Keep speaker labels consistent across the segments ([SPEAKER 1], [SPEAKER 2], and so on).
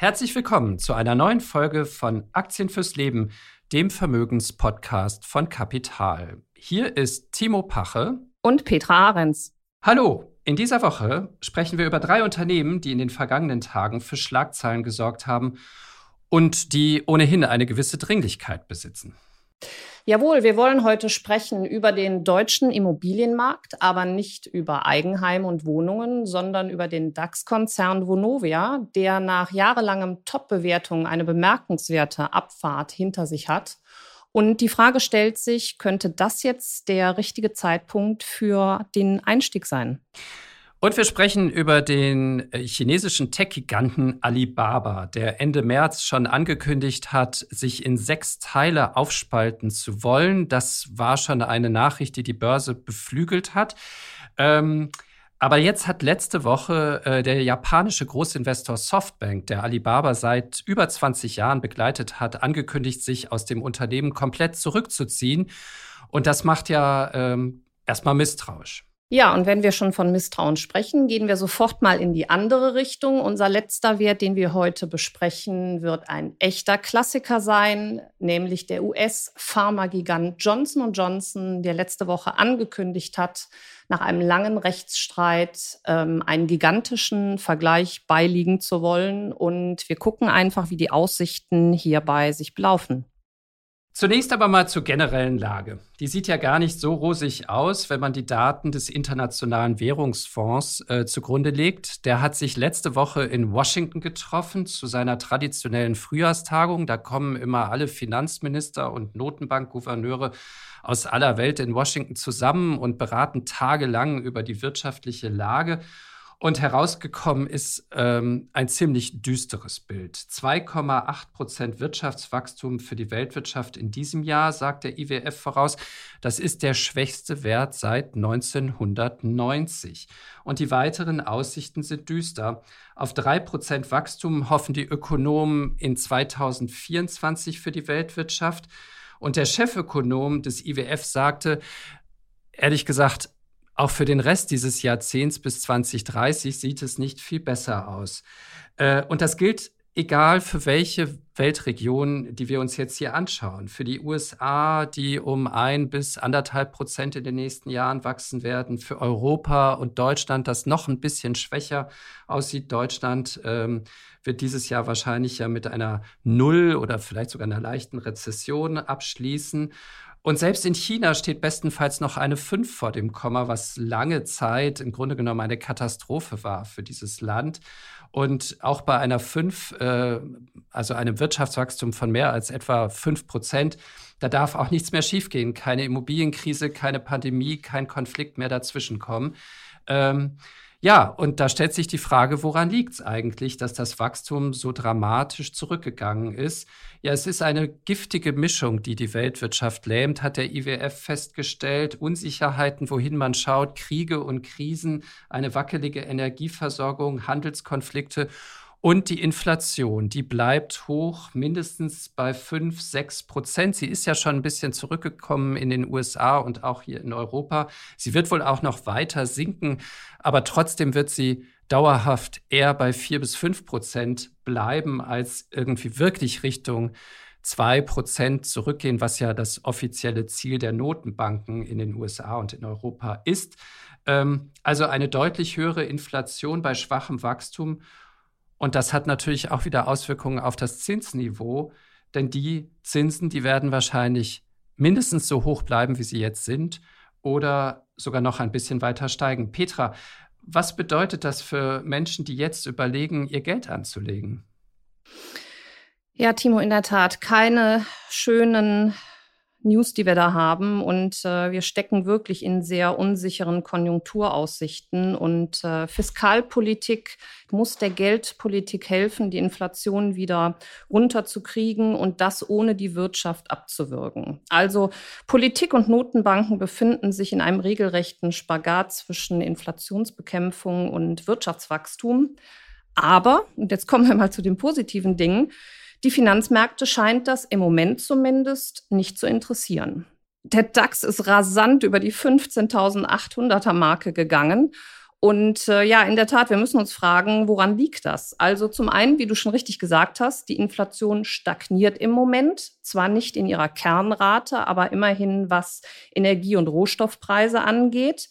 [SPEAKER 1] Herzlich willkommen zu einer neuen Folge von Aktien fürs Leben, dem Vermögenspodcast von Kapital. Hier ist Timo Pache
[SPEAKER 2] und Petra Ahrens.
[SPEAKER 1] Hallo, in dieser Woche sprechen wir über drei Unternehmen, die in den vergangenen Tagen für Schlagzeilen gesorgt haben und die ohnehin eine gewisse Dringlichkeit besitzen.
[SPEAKER 2] Jawohl, wir wollen heute sprechen über den deutschen Immobilienmarkt, aber nicht über Eigenheim und Wohnungen, sondern über den DAX-Konzern Vonovia, der nach jahrelangem Top-Bewertung eine bemerkenswerte Abfahrt hinter sich hat. Und die Frage stellt sich, könnte das jetzt der richtige Zeitpunkt für den Einstieg sein?
[SPEAKER 1] Und wir sprechen über den äh, chinesischen Tech-Giganten Alibaba, der Ende März schon angekündigt hat, sich in sechs Teile aufspalten zu wollen. Das war schon eine Nachricht, die die Börse beflügelt hat. Ähm, aber jetzt hat letzte Woche äh, der japanische Großinvestor Softbank, der Alibaba seit über 20 Jahren begleitet hat, angekündigt, sich aus dem Unternehmen komplett zurückzuziehen. Und das macht ja ähm, erstmal misstrauisch.
[SPEAKER 2] Ja, und wenn wir schon von Misstrauen sprechen, gehen wir sofort mal in die andere Richtung. Unser letzter Wert, den wir heute besprechen, wird ein echter Klassiker sein, nämlich der US-Pharmagigant Johnson Johnson, der letzte Woche angekündigt hat, nach einem langen Rechtsstreit ähm, einen gigantischen Vergleich beiliegen zu wollen. Und wir gucken einfach, wie die Aussichten hierbei sich belaufen.
[SPEAKER 1] Zunächst aber mal zur generellen Lage. Die sieht ja gar nicht so rosig aus, wenn man die Daten des Internationalen Währungsfonds äh, zugrunde legt. Der hat sich letzte Woche in Washington getroffen zu seiner traditionellen Frühjahrstagung. Da kommen immer alle Finanzminister und Notenbankgouverneure aus aller Welt in Washington zusammen und beraten tagelang über die wirtschaftliche Lage. Und herausgekommen ist ähm, ein ziemlich düsteres Bild. 2,8 Prozent Wirtschaftswachstum für die Weltwirtschaft in diesem Jahr, sagt der IWF voraus. Das ist der schwächste Wert seit 1990. Und die weiteren Aussichten sind düster. Auf drei Prozent Wachstum hoffen die Ökonomen in 2024 für die Weltwirtschaft. Und der Chefökonom des IWF sagte, ehrlich gesagt, auch für den Rest dieses Jahrzehnts bis 2030 sieht es nicht viel besser aus. Äh, und das gilt egal für welche Weltregion, die wir uns jetzt hier anschauen. Für die USA, die um ein bis anderthalb Prozent in den nächsten Jahren wachsen werden. Für Europa und Deutschland, das noch ein bisschen schwächer aussieht. Deutschland ähm, wird dieses Jahr wahrscheinlich ja mit einer Null oder vielleicht sogar einer leichten Rezession abschließen. Und selbst in China steht bestenfalls noch eine 5 vor dem Komma, was lange Zeit im Grunde genommen eine Katastrophe war für dieses Land. Und auch bei einer 5, äh, also einem Wirtschaftswachstum von mehr als etwa 5 Prozent, da darf auch nichts mehr schiefgehen. Keine Immobilienkrise, keine Pandemie, kein Konflikt mehr dazwischenkommen. Ähm, ja, und da stellt sich die Frage, woran liegt es eigentlich, dass das Wachstum so dramatisch zurückgegangen ist? Ja, es ist eine giftige Mischung, die die Weltwirtschaft lähmt, hat der IWF festgestellt. Unsicherheiten, wohin man schaut, Kriege und Krisen, eine wackelige Energieversorgung, Handelskonflikte und die Inflation, die bleibt hoch, mindestens bei 5, 6 Prozent. Sie ist ja schon ein bisschen zurückgekommen in den USA und auch hier in Europa. Sie wird wohl auch noch weiter sinken, aber trotzdem wird sie dauerhaft eher bei 4 bis 5 Prozent bleiben, als irgendwie wirklich Richtung 2 Prozent zurückgehen, was ja das offizielle Ziel der Notenbanken in den USA und in Europa ist. Ähm, also eine deutlich höhere Inflation bei schwachem Wachstum und das hat natürlich auch wieder Auswirkungen auf das Zinsniveau, denn die Zinsen, die werden wahrscheinlich mindestens so hoch bleiben, wie sie jetzt sind, oder sogar noch ein bisschen weiter steigen. Petra, was bedeutet das für Menschen, die jetzt überlegen, ihr Geld anzulegen?
[SPEAKER 2] Ja, Timo, in der Tat keine schönen News, die wir da haben. Und äh, wir stecken wirklich in sehr unsicheren Konjunkturaussichten. Und äh, Fiskalpolitik muss der Geldpolitik helfen, die Inflation wieder runterzukriegen und das ohne die Wirtschaft abzuwirken. Also Politik und Notenbanken befinden sich in einem regelrechten Spagat zwischen Inflationsbekämpfung und Wirtschaftswachstum. Aber, und jetzt kommen wir mal zu den positiven Dingen, die Finanzmärkte scheint das im Moment zumindest nicht zu interessieren. Der DAX ist rasant über die 15.800er Marke gegangen. Und äh, ja, in der Tat, wir müssen uns fragen, woran liegt das? Also zum einen, wie du schon richtig gesagt hast, die Inflation stagniert im Moment, zwar nicht in ihrer Kernrate, aber immerhin was Energie- und Rohstoffpreise angeht.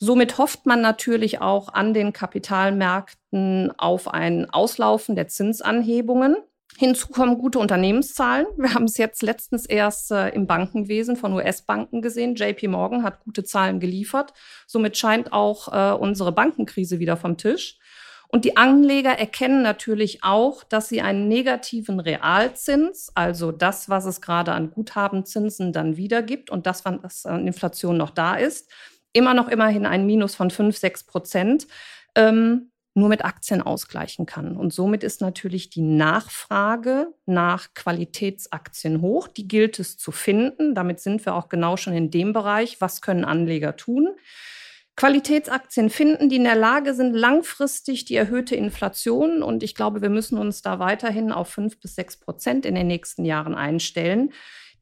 [SPEAKER 2] Somit hofft man natürlich auch an den Kapitalmärkten auf ein Auslaufen der Zinsanhebungen. Hinzu kommen gute Unternehmenszahlen. Wir haben es jetzt letztens erst äh, im Bankenwesen von US-Banken gesehen. JP Morgan hat gute Zahlen geliefert. Somit scheint auch äh, unsere Bankenkrise wieder vom Tisch. Und die Anleger erkennen natürlich auch, dass sie einen negativen Realzins, also das, was es gerade an Guthabenzinsen dann wiedergibt und das, was an Inflation noch da ist, immer noch immerhin ein Minus von 5, 6 Prozent, ähm, nur mit Aktien ausgleichen kann. Und somit ist natürlich die Nachfrage nach Qualitätsaktien hoch. Die gilt es zu finden. Damit sind wir auch genau schon in dem Bereich, was können Anleger tun. Qualitätsaktien finden, die in der Lage sind, langfristig die erhöhte Inflation, und ich glaube, wir müssen uns da weiterhin auf fünf bis sechs Prozent in den nächsten Jahren einstellen,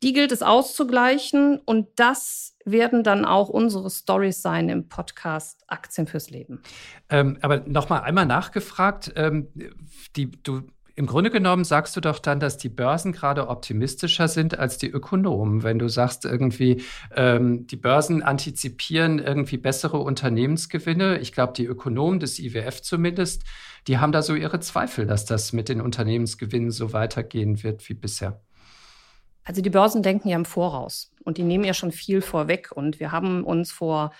[SPEAKER 2] die gilt es auszugleichen und das werden dann auch unsere Stories sein im Podcast Aktien fürs Leben.
[SPEAKER 1] Ähm, aber nochmal einmal nachgefragt, ähm, die, du im Grunde genommen sagst du doch dann, dass die Börsen gerade optimistischer sind als die Ökonomen. Wenn du sagst, irgendwie, ähm, die Börsen antizipieren irgendwie bessere Unternehmensgewinne. Ich glaube, die Ökonomen des IWF zumindest, die haben da so ihre Zweifel, dass das mit den Unternehmensgewinnen so weitergehen wird wie bisher.
[SPEAKER 2] Also die Börsen denken ja im Voraus und die nehmen ja schon viel vorweg. Und wir haben uns vor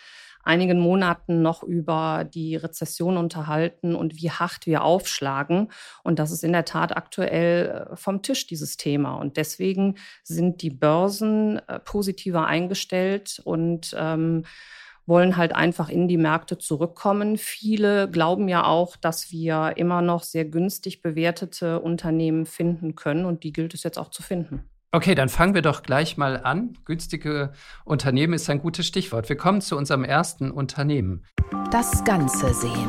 [SPEAKER 2] einigen Monaten noch über die Rezession unterhalten und wie hart wir aufschlagen. Und das ist in der Tat aktuell äh, vom Tisch, dieses Thema. Und deswegen sind die Börsen äh, positiver eingestellt und ähm, wollen halt einfach in die Märkte zurückkommen. Viele glauben ja auch, dass wir immer noch sehr günstig bewertete Unternehmen finden können und die gilt es jetzt auch zu finden.
[SPEAKER 1] Okay, dann fangen wir doch gleich mal an. Günstige Unternehmen ist ein gutes Stichwort. Wir kommen zu unserem ersten Unternehmen.
[SPEAKER 3] Das Ganze sehen.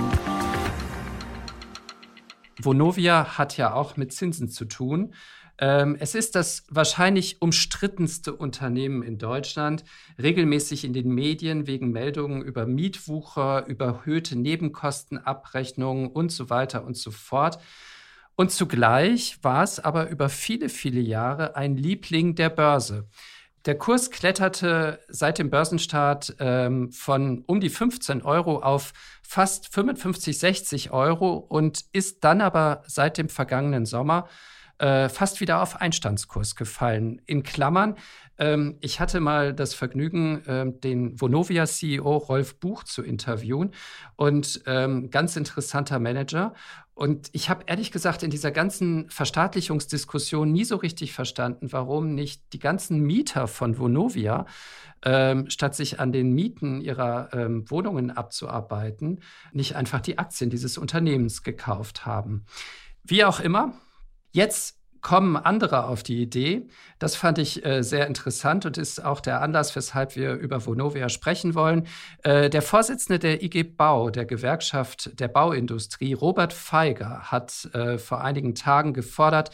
[SPEAKER 1] Vonovia hat ja auch mit Zinsen zu tun. Ähm, es ist das wahrscheinlich umstrittenste Unternehmen in Deutschland, regelmäßig in den Medien wegen Meldungen über Mietwucher, überhöhte Nebenkostenabrechnungen und so weiter und so fort. Und zugleich war es aber über viele, viele Jahre ein Liebling der Börse. Der Kurs kletterte seit dem Börsenstart ähm, von um die 15 Euro auf fast 55, 60 Euro und ist dann aber seit dem vergangenen Sommer äh, fast wieder auf Einstandskurs gefallen. In Klammern, ähm, ich hatte mal das Vergnügen, ähm, den Vonovia-CEO Rolf Buch zu interviewen und ähm, ganz interessanter Manager. Und ich habe ehrlich gesagt in dieser ganzen Verstaatlichungsdiskussion nie so richtig verstanden, warum nicht die ganzen Mieter von Vonovia, ähm, statt sich an den Mieten ihrer ähm, Wohnungen abzuarbeiten, nicht einfach die Aktien dieses Unternehmens gekauft haben. Wie auch immer, jetzt kommen andere auf die Idee. Das fand ich äh, sehr interessant und ist auch der Anlass, weshalb wir über Vonovia sprechen wollen. Äh, der Vorsitzende der IG Bau, der Gewerkschaft der Bauindustrie, Robert Feiger, hat äh, vor einigen Tagen gefordert,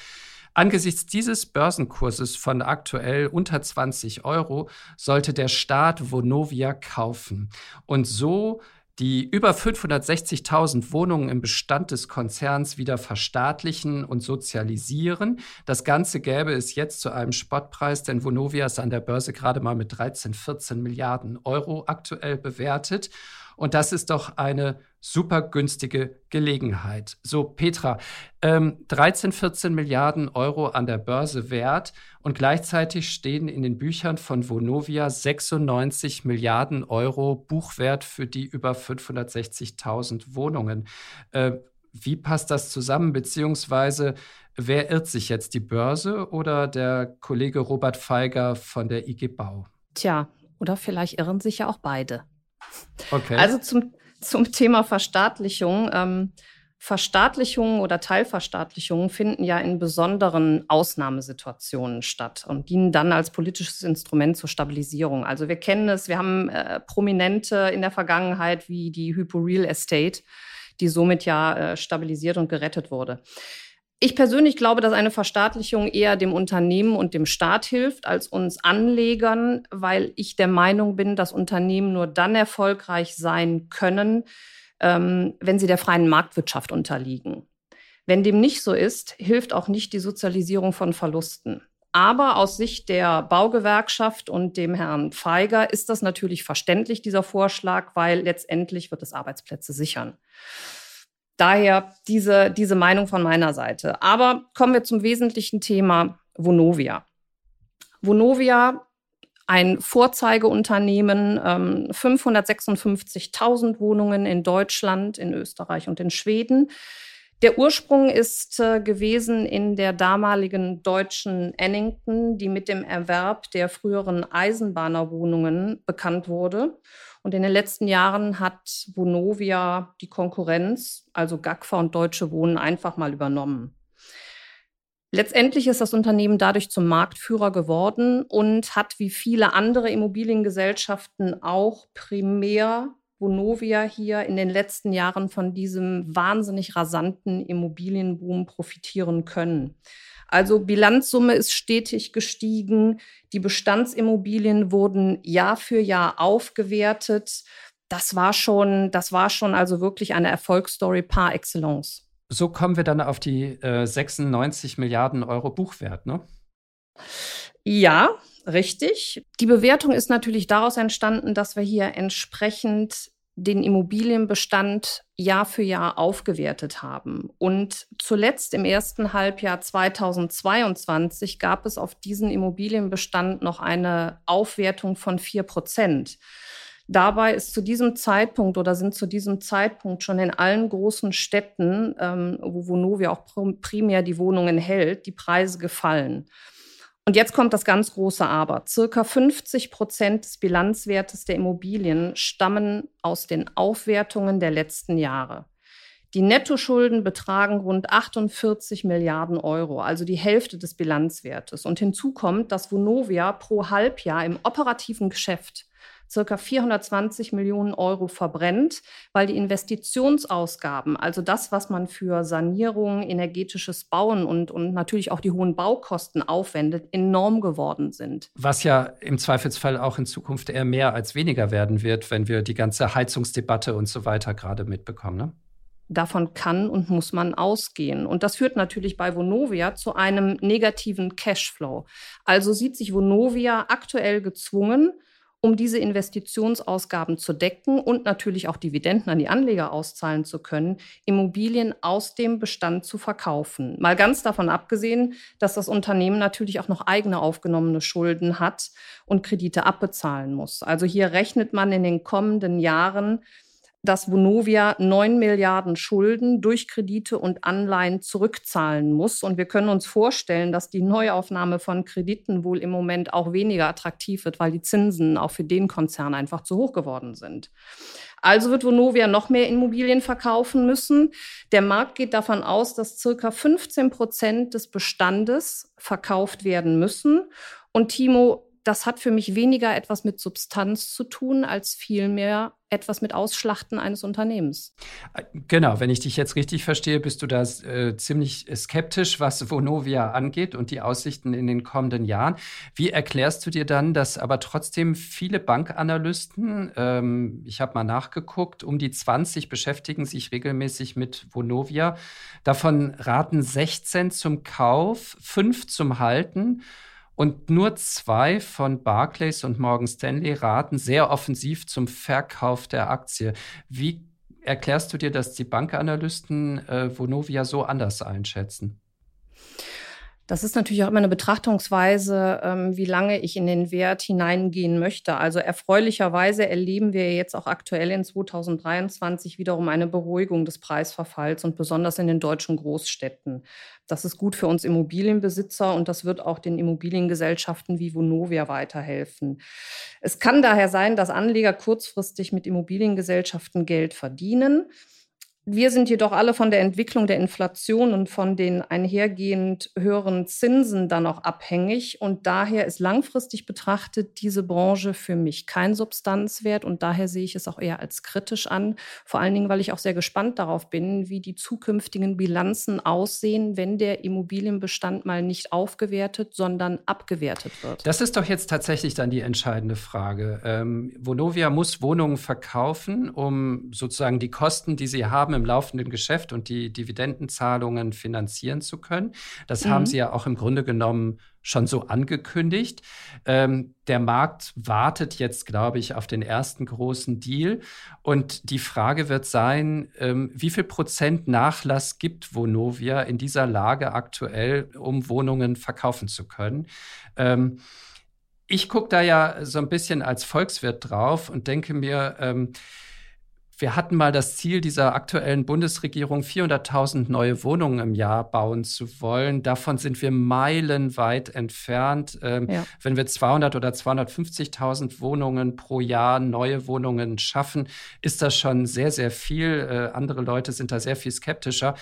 [SPEAKER 1] Angesichts dieses Börsenkurses von aktuell unter 20 Euro sollte der Staat Vonovia kaufen und so die über 560.000 Wohnungen im Bestand des Konzerns wieder verstaatlichen und sozialisieren. Das Ganze gäbe es jetzt zu einem Spottpreis, denn Vonovia ist an der Börse gerade mal mit 13, 14 Milliarden Euro aktuell bewertet. Und das ist doch eine super günstige Gelegenheit. So, Petra, ähm, 13, 14 Milliarden Euro an der Börse wert und gleichzeitig stehen in den Büchern von Vonovia 96 Milliarden Euro Buchwert für die über 560.000 Wohnungen. Äh, wie passt das zusammen? Beziehungsweise Wer irrt sich jetzt, die Börse oder der Kollege Robert Feiger von der IG Bau?
[SPEAKER 2] Tja, oder vielleicht irren sich ja auch beide.
[SPEAKER 1] Okay.
[SPEAKER 2] Also zum, zum Thema Verstaatlichung. Ähm, Verstaatlichungen oder Teilverstaatlichungen finden ja in besonderen Ausnahmesituationen statt und dienen dann als politisches Instrument zur Stabilisierung. Also wir kennen es, wir haben äh, Prominente in der Vergangenheit wie die Hypo Real Estate, die somit ja äh, stabilisiert und gerettet wurde. Ich persönlich glaube, dass eine Verstaatlichung eher dem Unternehmen und dem Staat hilft als uns Anlegern, weil ich der Meinung bin, dass Unternehmen nur dann erfolgreich sein können, ähm, wenn sie der freien Marktwirtschaft unterliegen. Wenn dem nicht so ist, hilft auch nicht die Sozialisierung von Verlusten. Aber aus Sicht der Baugewerkschaft und dem Herrn Feiger ist das natürlich verständlich, dieser Vorschlag, weil letztendlich wird es Arbeitsplätze sichern. Daher diese, diese Meinung von meiner Seite. Aber kommen wir zum wesentlichen Thema Vonovia. Vonovia ein Vorzeigeunternehmen, ähm, 556.000 Wohnungen in Deutschland, in Österreich und in Schweden. Der Ursprung ist äh, gewesen in der damaligen deutschen Ennington, die mit dem Erwerb der früheren Eisenbahnerwohnungen bekannt wurde. Und in den letzten Jahren hat Vonovia die Konkurrenz, also GAGFA und Deutsche Wohnen, einfach mal übernommen. Letztendlich ist das Unternehmen dadurch zum Marktführer geworden und hat wie viele andere Immobiliengesellschaften auch primär Vonovia hier in den letzten Jahren von diesem wahnsinnig rasanten Immobilienboom profitieren können. Also Bilanzsumme ist stetig gestiegen, die Bestandsimmobilien wurden Jahr für Jahr aufgewertet. Das war schon, das war schon also wirklich eine Erfolgsstory par excellence.
[SPEAKER 1] So kommen wir dann auf die äh, 96 Milliarden Euro Buchwert, ne?
[SPEAKER 2] Ja, richtig. Die Bewertung ist natürlich daraus entstanden, dass wir hier entsprechend den Immobilienbestand Jahr für Jahr aufgewertet haben. Und zuletzt im ersten Halbjahr 2022 gab es auf diesen Immobilienbestand noch eine Aufwertung von vier Prozent. Dabei ist zu diesem Zeitpunkt oder sind zu diesem Zeitpunkt schon in allen großen Städten, ähm, wo Vonovia auch primär die Wohnungen hält, die Preise gefallen. Und jetzt kommt das ganz große Aber. Circa 50 Prozent des Bilanzwertes der Immobilien stammen aus den Aufwertungen der letzten Jahre. Die Nettoschulden betragen rund 48 Milliarden Euro, also die Hälfte des Bilanzwertes. Und hinzu kommt, dass Vonovia pro Halbjahr im operativen Geschäft circa 420 Millionen Euro verbrennt, weil die Investitionsausgaben, also das, was man für Sanierung, energetisches Bauen und, und natürlich auch die hohen Baukosten aufwendet, enorm geworden sind.
[SPEAKER 1] Was ja im Zweifelsfall auch in Zukunft eher mehr als weniger werden wird, wenn wir die ganze Heizungsdebatte und so weiter gerade mitbekommen. Ne?
[SPEAKER 2] Davon kann und muss man ausgehen. Und das führt natürlich bei Vonovia zu einem negativen Cashflow. Also sieht sich Vonovia aktuell gezwungen, um diese Investitionsausgaben zu decken und natürlich auch Dividenden an die Anleger auszahlen zu können, Immobilien aus dem Bestand zu verkaufen. Mal ganz davon abgesehen, dass das Unternehmen natürlich auch noch eigene aufgenommene Schulden hat und Kredite abbezahlen muss. Also hier rechnet man in den kommenden Jahren dass Vonovia 9 Milliarden Schulden durch Kredite und Anleihen zurückzahlen muss. Und wir können uns vorstellen, dass die Neuaufnahme von Krediten wohl im Moment auch weniger attraktiv wird, weil die Zinsen auch für den Konzern einfach zu hoch geworden sind. Also wird Vonovia noch mehr Immobilien verkaufen müssen. Der Markt geht davon aus, dass circa 15 Prozent des Bestandes verkauft werden müssen. Und Timo, das hat für mich weniger etwas mit Substanz zu tun, als vielmehr etwas mit Ausschlachten eines Unternehmens.
[SPEAKER 1] Genau, wenn ich dich jetzt richtig verstehe, bist du da äh, ziemlich skeptisch, was Vonovia angeht und die Aussichten in den kommenden Jahren. Wie erklärst du dir dann, dass aber trotzdem viele Bankanalysten, ähm, ich habe mal nachgeguckt, um die 20 beschäftigen sich regelmäßig mit Vonovia, davon raten 16 zum Kauf, 5 zum Halten und nur zwei von Barclays und Morgan Stanley raten sehr offensiv zum Verkauf der Aktie. Wie erklärst du dir, dass die Bankanalysten äh, Vonovia so anders einschätzen?
[SPEAKER 2] Das ist natürlich auch immer eine Betrachtungsweise, ähm, wie lange ich in den Wert hineingehen möchte. Also erfreulicherweise erleben wir jetzt auch aktuell in 2023 wiederum eine Beruhigung des Preisverfalls und besonders in den deutschen Großstädten. Das ist gut für uns Immobilienbesitzer und das wird auch den Immobiliengesellschaften wie Vonovia weiterhelfen. Es kann daher sein, dass Anleger kurzfristig mit Immobiliengesellschaften Geld verdienen. Wir sind jedoch alle von der Entwicklung der Inflation und von den einhergehend höheren Zinsen dann auch abhängig. Und daher ist langfristig betrachtet diese Branche für mich kein Substanzwert. Und daher sehe ich es auch eher als kritisch an. Vor allen Dingen, weil ich auch sehr gespannt darauf bin, wie die zukünftigen Bilanzen aussehen, wenn der Immobilienbestand mal nicht aufgewertet, sondern abgewertet wird.
[SPEAKER 1] Das ist doch jetzt tatsächlich dann die entscheidende Frage. Ähm, Vonovia muss Wohnungen verkaufen, um sozusagen die Kosten, die sie haben, haben im laufenden Geschäft und die Dividendenzahlungen finanzieren zu können. Das mhm. haben sie ja auch im Grunde genommen schon so angekündigt. Ähm, der Markt wartet jetzt, glaube ich, auf den ersten großen Deal. Und die Frage wird sein, ähm, wie viel Prozent Nachlass gibt Vonovia in dieser Lage aktuell, um Wohnungen verkaufen zu können? Ähm, ich gucke da ja so ein bisschen als Volkswirt drauf und denke mir, ähm, wir hatten mal das Ziel dieser aktuellen Bundesregierung, 400.000 neue Wohnungen im Jahr bauen zu wollen. Davon sind wir meilenweit entfernt. Ähm, ja. Wenn wir 200 oder 250.000 Wohnungen pro Jahr, neue Wohnungen schaffen, ist das schon sehr, sehr viel. Äh, andere Leute sind da sehr viel skeptischer.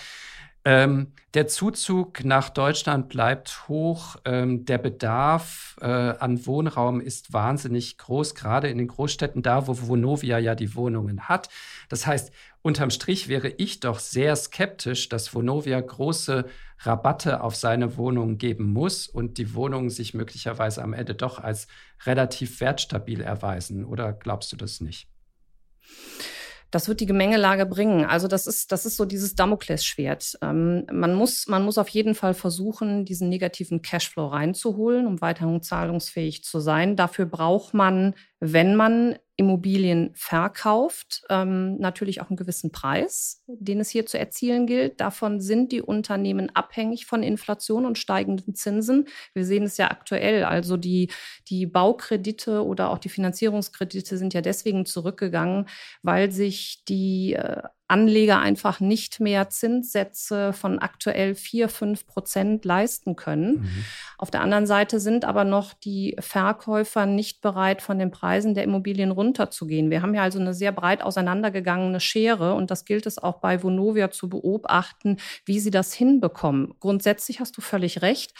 [SPEAKER 1] Ähm, der Zuzug nach Deutschland bleibt hoch. Ähm, der Bedarf äh, an Wohnraum ist wahnsinnig groß, gerade in den Großstädten, da wo Vonovia ja die Wohnungen hat. Das heißt, unterm Strich wäre ich doch sehr skeptisch, dass Vonovia große Rabatte auf seine Wohnungen geben muss und die Wohnungen sich möglicherweise am Ende doch als relativ wertstabil erweisen. Oder glaubst du das nicht?
[SPEAKER 2] Das wird die Gemengelage bringen. Also das ist, das ist so dieses Damoklesschwert. Ähm, man, muss, man muss auf jeden Fall versuchen, diesen negativen Cashflow reinzuholen, um weiterhin zahlungsfähig zu sein. Dafür braucht man, wenn man Immobilien verkauft, ähm, natürlich auch einen gewissen Preis, den es hier zu erzielen gilt. Davon sind die Unternehmen abhängig von Inflation und steigenden Zinsen. Wir sehen es ja aktuell. Also die, die Baukredite oder auch die Finanzierungskredite sind ja deswegen zurückgegangen, weil sich die äh, Anleger einfach nicht mehr Zinssätze von aktuell 4, 5 Prozent leisten können. Mhm. Auf der anderen Seite sind aber noch die Verkäufer nicht bereit, von den Preisen der Immobilien runterzugehen. Wir haben ja also eine sehr breit auseinandergegangene Schere und das gilt es auch bei Vonovia zu beobachten, wie sie das hinbekommen. Grundsätzlich hast du völlig recht.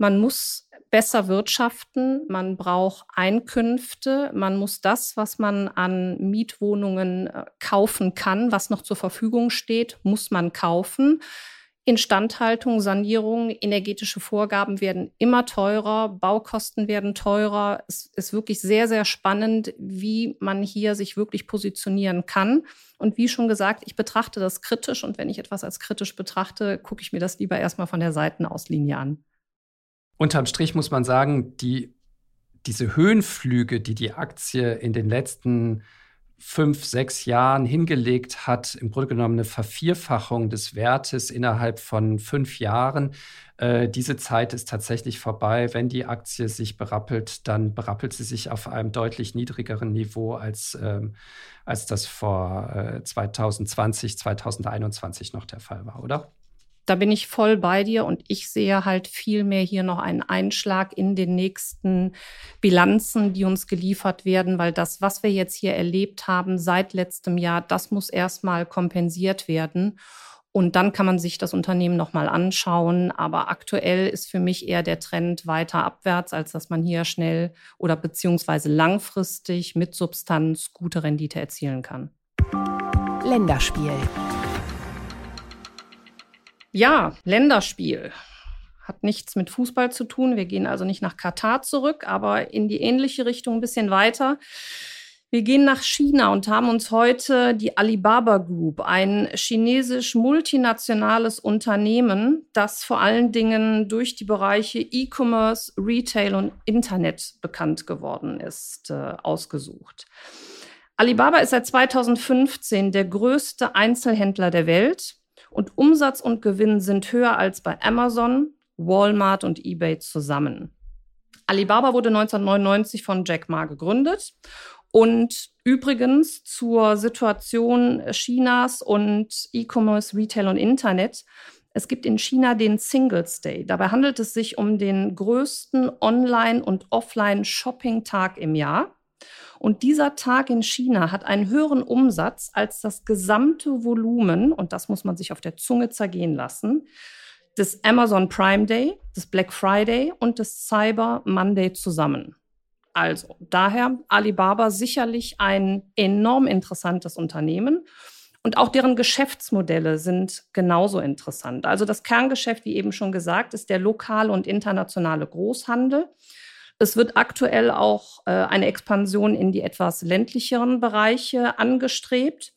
[SPEAKER 2] Man muss besser wirtschaften, man braucht Einkünfte, man muss das, was man an Mietwohnungen äh, kaufen kann, was noch zur Verfügung steht, muss man kaufen. Instandhaltung, Sanierung, energetische Vorgaben werden immer teurer, Baukosten werden teurer. Es ist wirklich sehr, sehr spannend, wie man hier sich wirklich positionieren kann. Und wie schon gesagt, ich betrachte das kritisch und wenn ich etwas als kritisch betrachte, gucke ich mir das lieber erstmal von der Seitenauslinie an
[SPEAKER 1] unterm Strich muss man sagen, die, diese Höhenflüge, die die Aktie in den letzten fünf, sechs Jahren hingelegt hat, im Grunde genommen eine Vervierfachung des Wertes innerhalb von fünf Jahren. Äh, diese Zeit ist tatsächlich vorbei. Wenn die Aktie sich berappelt, dann berappelt sie sich auf einem deutlich niedrigeren Niveau, als, ähm, als das vor äh, 2020, 2021 noch der Fall war, oder?
[SPEAKER 2] Da bin ich voll bei dir und ich sehe halt viel mehr hier noch einen Einschlag in den nächsten Bilanzen, die uns geliefert werden, weil das, was wir jetzt hier erlebt haben seit letztem Jahr, das muss erstmal kompensiert werden. Und dann kann man sich das Unternehmen nochmal anschauen. Aber aktuell ist für mich eher der Trend weiter abwärts, als dass man hier schnell oder beziehungsweise langfristig mit Substanz gute Rendite erzielen kann.
[SPEAKER 3] Länderspiel.
[SPEAKER 2] Ja, Länderspiel. Hat nichts mit Fußball zu tun. Wir gehen also nicht nach Katar zurück, aber in die ähnliche Richtung ein bisschen weiter. Wir gehen nach China und haben uns heute die Alibaba Group, ein chinesisch multinationales Unternehmen, das vor allen Dingen durch die Bereiche E-Commerce, Retail und Internet bekannt geworden ist, äh, ausgesucht. Alibaba ist seit 2015 der größte Einzelhändler der Welt und Umsatz und Gewinn sind höher als bei Amazon, Walmart und eBay zusammen. Alibaba wurde 1999 von Jack Ma gegründet. Und übrigens zur Situation Chinas und E-Commerce, Retail und Internet. Es gibt in China den Singles Day. Dabei handelt es sich um den größten Online- und Offline-Shopping-Tag im Jahr. Und dieser Tag in China hat einen höheren Umsatz als das gesamte Volumen, und das muss man sich auf der Zunge zergehen lassen, des Amazon Prime Day, des Black Friday und des Cyber Monday zusammen. Also daher Alibaba sicherlich ein enorm interessantes Unternehmen. Und auch deren Geschäftsmodelle sind genauso interessant. Also das Kerngeschäft, wie eben schon gesagt, ist der lokale und internationale Großhandel. Es wird aktuell auch äh, eine Expansion in die etwas ländlicheren Bereiche angestrebt.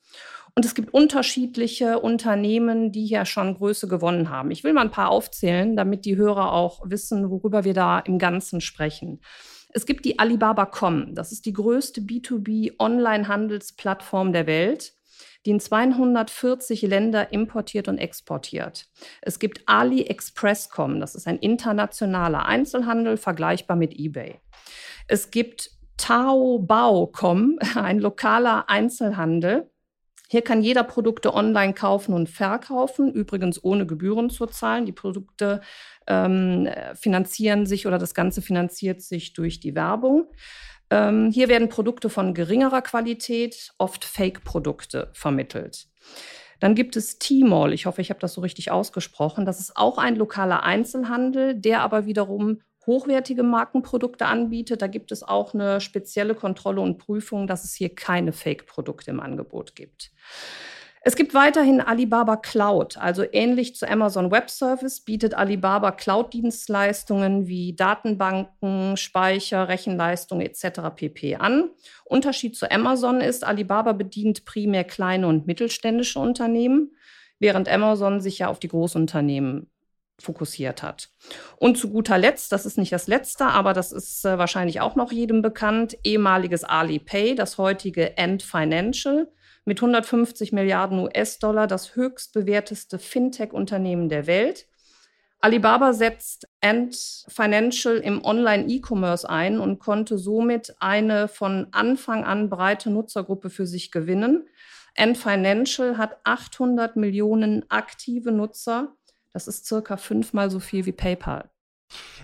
[SPEAKER 2] Und es gibt unterschiedliche Unternehmen, die hier schon Größe gewonnen haben. Ich will mal ein paar aufzählen, damit die Hörer auch wissen, worüber wir da im Ganzen sprechen. Es gibt die Alibaba.com. Das ist die größte B2B-Online-Handelsplattform der Welt die in 240 Länder importiert und exportiert. Es gibt AliExpress.com, das ist ein internationaler Einzelhandel, vergleichbar mit eBay. Es gibt Taobao.com, ein lokaler Einzelhandel. Hier kann jeder Produkte online kaufen und verkaufen, übrigens ohne Gebühren zu zahlen. Die Produkte ähm, finanzieren sich oder das Ganze finanziert sich durch die Werbung. Ähm, hier werden Produkte von geringerer Qualität, oft Fake-Produkte vermittelt. Dann gibt es Tmall, ich hoffe, ich habe das so richtig ausgesprochen. Das ist auch ein lokaler Einzelhandel, der aber wiederum hochwertige Markenprodukte anbietet. Da gibt es auch eine spezielle Kontrolle und Prüfung, dass es hier keine Fake-Produkte im Angebot gibt. Es gibt weiterhin Alibaba Cloud, also ähnlich zu Amazon Web Service bietet Alibaba Cloud-Dienstleistungen wie Datenbanken, Speicher, Rechenleistung etc. pp. an. Unterschied zu Amazon ist, Alibaba bedient primär kleine und mittelständische Unternehmen, während Amazon sich ja auf die Großunternehmen fokussiert hat. Und zu guter Letzt, das ist nicht das letzte, aber das ist äh, wahrscheinlich auch noch jedem bekannt, ehemaliges Alipay, das heutige End Financial mit 150 Milliarden US-Dollar das höchst bewerteste Fintech-Unternehmen der Welt. Alibaba setzt Ant Financial im Online-E-Commerce ein und konnte somit eine von Anfang an breite Nutzergruppe für sich gewinnen. Ant Financial hat 800 Millionen aktive Nutzer. Das ist circa fünfmal so viel wie PayPal.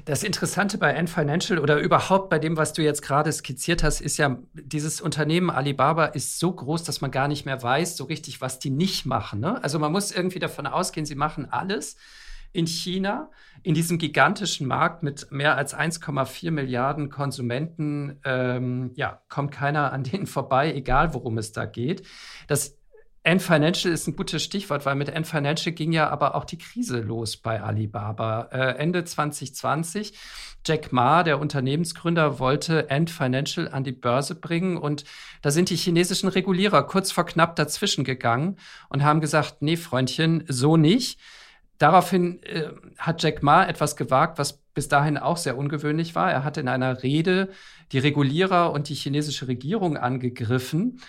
[SPEAKER 1] Das Interessante bei Ant Financial oder überhaupt bei dem, was du jetzt gerade skizziert hast, ist ja, dieses Unternehmen Alibaba ist so groß, dass man gar nicht mehr weiß, so richtig, was die nicht machen. Ne? Also man muss irgendwie davon ausgehen, sie machen alles in China, in diesem gigantischen Markt mit mehr als 1,4 Milliarden Konsumenten. Ähm, ja, kommt keiner an denen vorbei, egal worum es da geht. Das Ant Financial ist ein gutes Stichwort, weil mit Ant Financial ging ja aber auch die Krise los bei Alibaba. Äh, Ende 2020, Jack Ma, der Unternehmensgründer, wollte Ant Financial an die Börse bringen und da sind die chinesischen Regulierer kurz vor knapp dazwischen gegangen und haben gesagt, nee, Freundchen, so nicht. Daraufhin äh, hat Jack Ma etwas gewagt, was bis dahin auch sehr ungewöhnlich war. Er hat in einer Rede die Regulierer und die chinesische Regierung angegriffen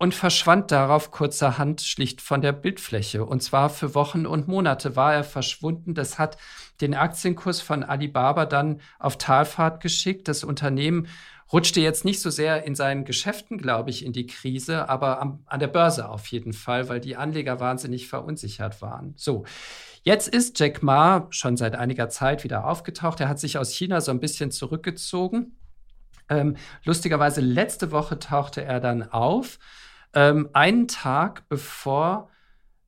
[SPEAKER 1] und verschwand darauf kurzerhand schlicht von der Bildfläche. Und zwar für Wochen und Monate war er verschwunden. Das hat den Aktienkurs von Alibaba dann auf Talfahrt geschickt. Das Unternehmen rutschte jetzt nicht so sehr in seinen Geschäften, glaube ich, in die Krise, aber am, an der Börse auf jeden Fall, weil die Anleger wahnsinnig verunsichert waren. So. Jetzt ist Jack Ma schon seit einiger Zeit wieder aufgetaucht. Er hat sich aus China so ein bisschen zurückgezogen. Ähm, lustigerweise letzte Woche tauchte er dann auf ähm, einen Tag bevor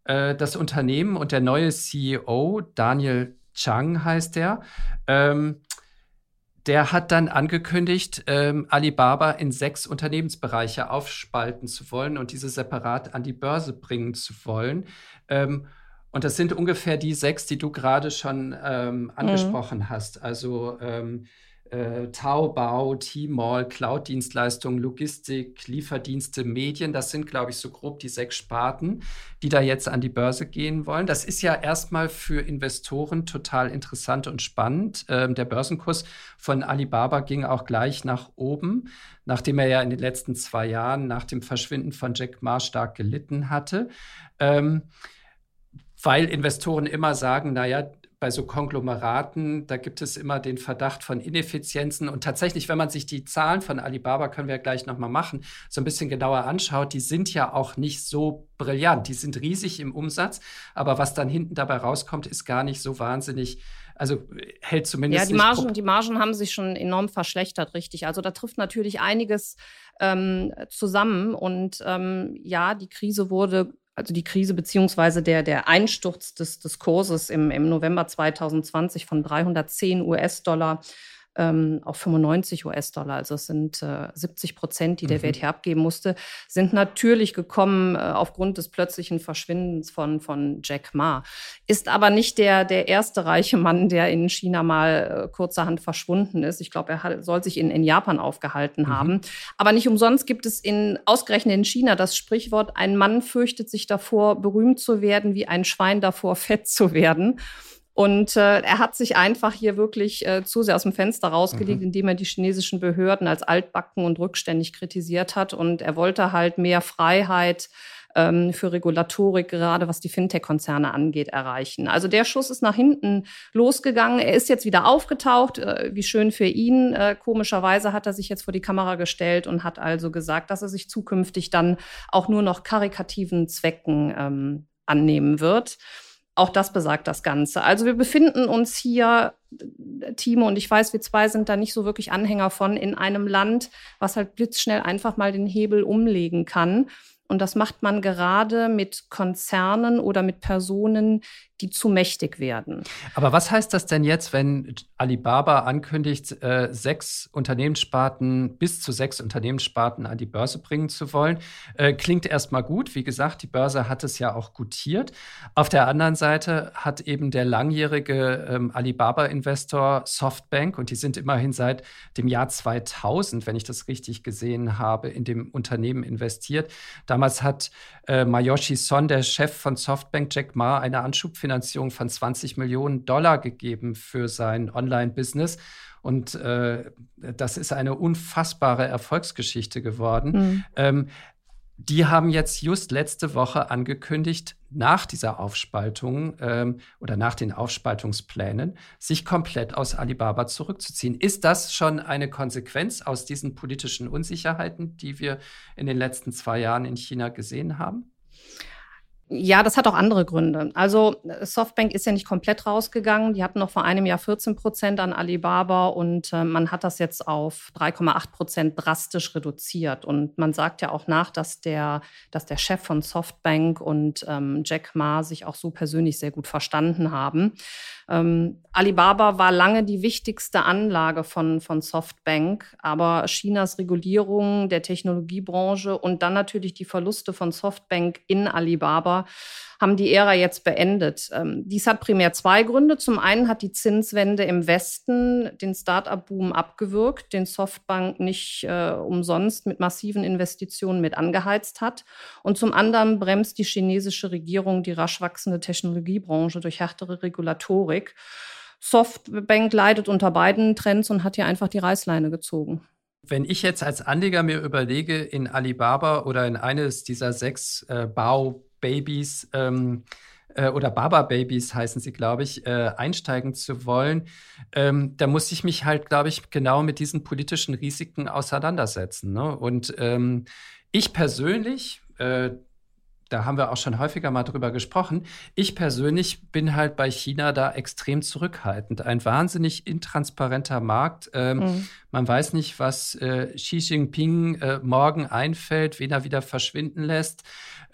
[SPEAKER 1] äh, das Unternehmen und der neue CEO, Daniel Chang heißt der, ähm, der hat dann angekündigt, ähm, Alibaba in sechs Unternehmensbereiche aufspalten zu wollen und diese separat an die Börse bringen zu wollen. Ähm, und das sind ungefähr die sechs, die du gerade schon ähm, mhm. angesprochen mhm. hast. Also ähm, äh, Tmall, Cloud-Dienstleistungen, Logistik, Lieferdienste, Medien. Das sind, glaube ich, so grob die sechs Sparten, die da jetzt an die Börse gehen wollen. Das ist ja erstmal für Investoren total interessant und spannend. Ähm, der Börsenkurs von Alibaba ging auch gleich nach oben, nachdem er ja in den letzten zwei Jahren nach dem Verschwinden von Jack Ma stark gelitten hatte. Ähm, weil Investoren immer sagen, naja, bei so Konglomeraten, da gibt es immer den Verdacht von Ineffizienzen. Und tatsächlich, wenn man sich die Zahlen von Alibaba, können wir ja gleich nochmal machen, so ein bisschen genauer anschaut, die sind ja auch nicht so brillant. Die sind riesig im Umsatz, aber was dann hinten dabei rauskommt, ist gar nicht so wahnsinnig also hält zumindest.
[SPEAKER 2] Ja, die Margen, die Margen haben sich schon enorm verschlechtert, richtig. Also da trifft natürlich einiges ähm, zusammen. Und ähm, ja, die Krise wurde also die Krise beziehungsweise der, der Einsturz des, des Kurses im, im November 2020 von 310 US-Dollar ähm, auf 95 US-Dollar, also es sind äh, 70 Prozent, die der mhm. Wert hier abgeben musste, sind natürlich gekommen äh, aufgrund des plötzlichen Verschwindens von, von Jack Ma. Ist aber nicht der, der erste reiche Mann, der in China mal äh, kurzerhand verschwunden ist. Ich glaube, er hat, soll sich in, in Japan aufgehalten mhm. haben. Aber nicht umsonst gibt es in, ausgerechnet in China das Sprichwort, ein Mann fürchtet sich davor, berühmt zu werden, wie ein Schwein davor, fett zu werden. Und äh, er hat sich einfach hier wirklich äh, zu sehr aus dem Fenster rausgelegt, mhm. indem er die chinesischen Behörden als altbacken und rückständig kritisiert hat. Und er wollte halt mehr Freiheit ähm, für Regulatorik, gerade was die Fintech-Konzerne angeht, erreichen. Also der Schuss ist nach hinten losgegangen. Er ist jetzt wieder aufgetaucht. Äh, wie schön für ihn. Äh, komischerweise hat er sich jetzt vor die Kamera gestellt und hat also gesagt, dass er sich zukünftig dann auch nur noch karikativen Zwecken ähm, annehmen wird. Auch das besagt das Ganze. Also wir befinden uns hier, Timo und ich weiß, wir zwei sind da nicht so wirklich Anhänger von, in einem Land, was halt blitzschnell einfach mal den Hebel umlegen kann. Und das macht man gerade mit Konzernen oder mit Personen, die zu mächtig werden.
[SPEAKER 1] Aber was heißt das denn jetzt, wenn Alibaba ankündigt, äh, sechs Unternehmenssparten, bis zu sechs Unternehmenssparten an die Börse bringen zu wollen? Äh, klingt erstmal gut. Wie gesagt, die Börse hat es ja auch gutiert. Auf der anderen Seite hat eben der langjährige ähm, Alibaba-Investor Softbank, und die sind immerhin seit dem Jahr 2000, wenn ich das richtig gesehen habe, in dem Unternehmen investiert. Damals hat äh, Mayoshi Son, der Chef von Softbank, Jack Ma, eine Anschubfinanzierung Finanzierung von 20 Millionen Dollar gegeben für sein Online-Business. Und äh, das ist eine unfassbare Erfolgsgeschichte geworden. Mhm. Ähm, die haben jetzt just letzte Woche angekündigt, nach dieser Aufspaltung ähm, oder nach den Aufspaltungsplänen, sich komplett aus Alibaba zurückzuziehen. Ist das schon eine Konsequenz aus diesen politischen Unsicherheiten, die wir in den letzten zwei Jahren in China gesehen haben?
[SPEAKER 2] Ja, das hat auch andere Gründe. Also Softbank ist ja nicht komplett rausgegangen. Die hatten noch vor einem Jahr 14 Prozent an Alibaba und äh, man hat das jetzt auf 3,8 Prozent drastisch reduziert. Und man sagt ja auch nach, dass der, dass der Chef von Softbank und ähm, Jack Ma sich auch so persönlich sehr gut verstanden haben. Ähm, Alibaba war lange die wichtigste Anlage von, von Softbank, aber Chinas Regulierung der Technologiebranche und dann natürlich die Verluste von Softbank in Alibaba haben die Ära jetzt beendet. Ähm, dies hat primär zwei Gründe. Zum einen hat die Zinswende im Westen den Start-up-Boom abgewürgt, den Softbank nicht äh, umsonst mit massiven Investitionen mit angeheizt hat. Und zum anderen bremst die chinesische Regierung die rasch wachsende Technologiebranche durch härtere Regulatorik. Softbank leidet unter beiden Trends und hat hier einfach die Reißleine gezogen.
[SPEAKER 1] Wenn ich jetzt als Anleger mir überlege, in Alibaba oder in eines dieser sechs äh, Bau Babys ähm, äh, oder Baba-Babys heißen sie, glaube ich, äh, einsteigen zu wollen, ähm, da muss ich mich halt, glaube ich, genau mit diesen politischen Risiken auseinandersetzen. Ne? Und ähm, ich persönlich, äh, da haben wir auch schon häufiger mal drüber gesprochen. Ich persönlich bin halt bei China da extrem zurückhaltend. Ein wahnsinnig intransparenter Markt. Ähm, mhm. Man weiß nicht, was äh, Xi Jinping äh, morgen einfällt, wen er wieder verschwinden lässt.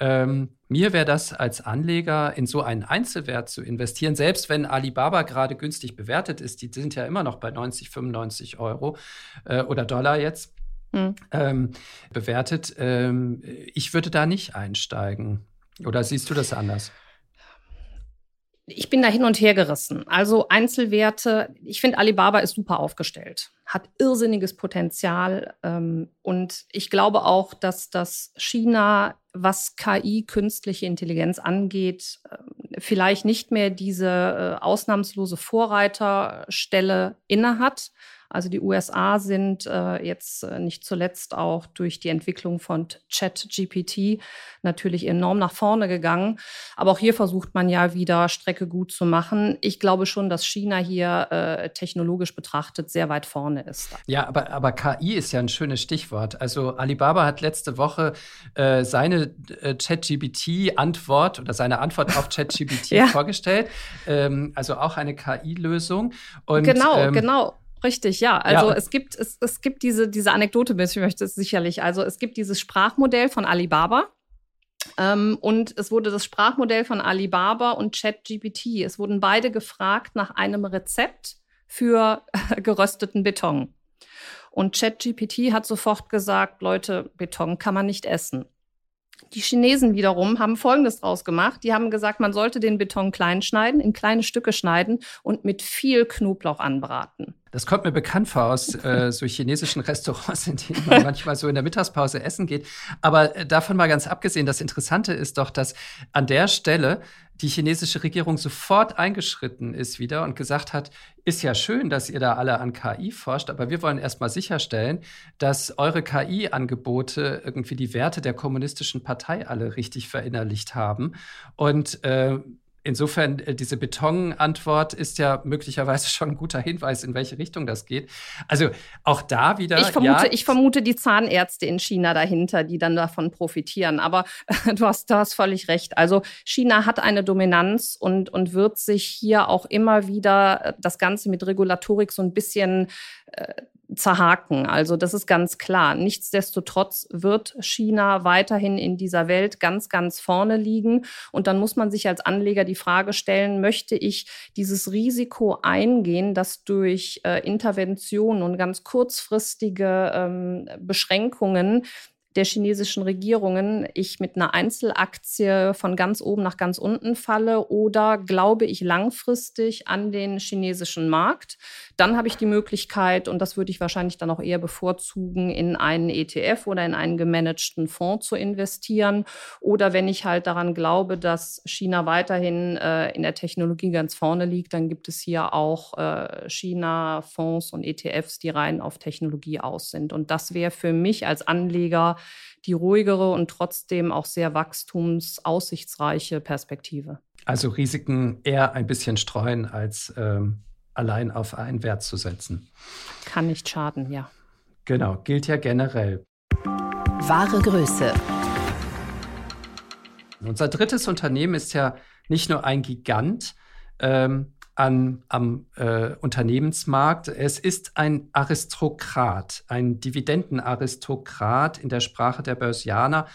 [SPEAKER 1] Ähm, mir wäre das als Anleger in so einen Einzelwert zu investieren, selbst wenn Alibaba gerade günstig bewertet ist, die sind ja immer noch bei 90, 95 Euro äh, oder Dollar jetzt. Mhm. Ähm, bewertet. Ähm, ich würde da nicht einsteigen. Oder siehst du das anders?
[SPEAKER 2] Ich bin da hin und her gerissen. Also Einzelwerte, ich finde, Alibaba ist super aufgestellt, hat irrsinniges Potenzial. Ähm, und ich glaube auch, dass das China, was KI, künstliche Intelligenz angeht, äh, vielleicht nicht mehr diese äh, ausnahmslose Vorreiterstelle innehat. Also die USA sind äh, jetzt äh, nicht zuletzt auch durch die Entwicklung von ChatGPT natürlich enorm nach vorne gegangen. Aber auch hier versucht man ja wieder Strecke gut zu machen. Ich glaube schon, dass China hier äh, technologisch betrachtet sehr weit vorne ist.
[SPEAKER 1] Ja, aber, aber KI ist ja ein schönes Stichwort. Also Alibaba hat letzte Woche äh, seine äh, ChatGPT-Antwort oder seine Antwort auf ChatGPT ja. vorgestellt. Ähm, also auch eine KI-Lösung.
[SPEAKER 2] Genau, ähm, genau. Richtig, ja. Also ja. es gibt, es, es gibt diese, diese Anekdote, ich möchte es sicherlich. Also es gibt dieses Sprachmodell von Alibaba. Ähm, und es wurde das Sprachmodell von Alibaba und ChatGPT. Es wurden beide gefragt nach einem Rezept für gerösteten Beton. Und ChatGPT hat sofort gesagt, Leute, Beton kann man nicht essen. Die Chinesen wiederum haben Folgendes draus gemacht. Die haben gesagt, man sollte den Beton klein schneiden, in kleine Stücke schneiden und mit viel Knoblauch anbraten.
[SPEAKER 1] Das kommt mir bekannt vor aus äh, so chinesischen Restaurants, in denen man manchmal so in der Mittagspause essen geht. Aber äh, davon mal ganz abgesehen, das Interessante ist doch, dass an der Stelle die chinesische Regierung sofort eingeschritten ist wieder und gesagt hat, ist ja schön, dass ihr da alle an KI forscht, aber wir wollen erstmal sicherstellen, dass eure KI-Angebote irgendwie die Werte der kommunistischen Partei alle richtig verinnerlicht haben. Und äh, Insofern, äh, diese Betonantwort ist ja möglicherweise schon ein guter Hinweis, in welche Richtung das geht. Also auch da wieder.
[SPEAKER 2] Ich vermute, ja, ich vermute die Zahnärzte in China dahinter, die dann davon profitieren. Aber du hast, du hast völlig recht. Also China hat eine Dominanz und, und wird sich hier auch immer wieder äh, das Ganze mit Regulatorik so ein bisschen äh, zerhaken. Also das ist ganz klar. Nichtsdestotrotz wird China weiterhin in dieser Welt ganz, ganz vorne liegen. Und dann muss man sich als Anleger die Frage stellen, möchte ich dieses Risiko eingehen, dass durch äh, Interventionen und ganz kurzfristige ähm, Beschränkungen der chinesischen Regierungen ich mit einer Einzelaktie von ganz oben nach ganz unten falle oder glaube ich langfristig an den chinesischen Markt, dann habe ich die Möglichkeit, und das würde ich wahrscheinlich dann auch eher bevorzugen, in einen ETF oder in einen gemanagten Fonds zu investieren. Oder wenn ich halt daran glaube, dass China weiterhin äh, in der Technologie ganz vorne liegt, dann gibt es hier auch äh, China-Fonds und ETFs, die rein auf Technologie aus sind. Und das wäre für mich als Anleger die ruhigere und trotzdem auch sehr wachstumsaussichtsreiche Perspektive.
[SPEAKER 1] Also Risiken eher ein bisschen streuen, als ähm, allein auf einen Wert zu setzen.
[SPEAKER 2] Kann nicht schaden, ja.
[SPEAKER 1] Genau, gilt ja generell.
[SPEAKER 3] Wahre Größe.
[SPEAKER 1] Unser drittes Unternehmen ist ja nicht nur ein Gigant, ähm, an, am äh, Unternehmensmarkt. Es ist ein Aristokrat, ein Dividendenaristokrat in der Sprache der Börsianer,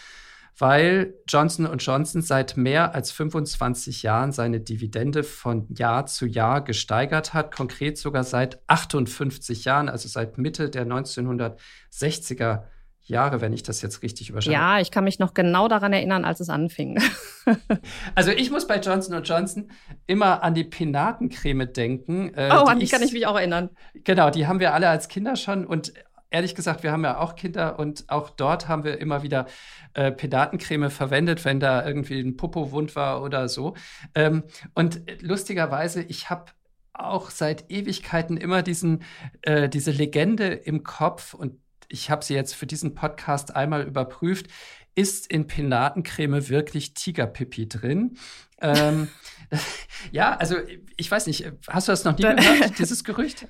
[SPEAKER 1] weil Johnson Johnson seit mehr als 25 Jahren seine Dividende von Jahr zu Jahr gesteigert hat, konkret sogar seit 58 Jahren, also seit Mitte der 1960er Jahre, wenn ich das jetzt richtig überschreibe.
[SPEAKER 2] Ja, ich kann mich noch genau daran erinnern, als es anfing.
[SPEAKER 1] also ich muss bei Johnson Johnson immer an die Penatencreme denken.
[SPEAKER 2] Äh, oh, an die kann ich mich auch erinnern.
[SPEAKER 1] Genau, die haben wir alle als Kinder schon und ehrlich gesagt, wir haben ja auch Kinder und auch dort haben wir immer wieder äh, Penatencreme verwendet, wenn da irgendwie ein Popo wund war oder so. Ähm, und lustigerweise, ich habe auch seit Ewigkeiten immer diesen, äh, diese Legende im Kopf und ich habe sie jetzt für diesen Podcast einmal überprüft. Ist in Penatencreme wirklich Tigerpipi drin? ähm, ja, also ich weiß nicht, hast du das noch nie gehört, dieses Gerücht?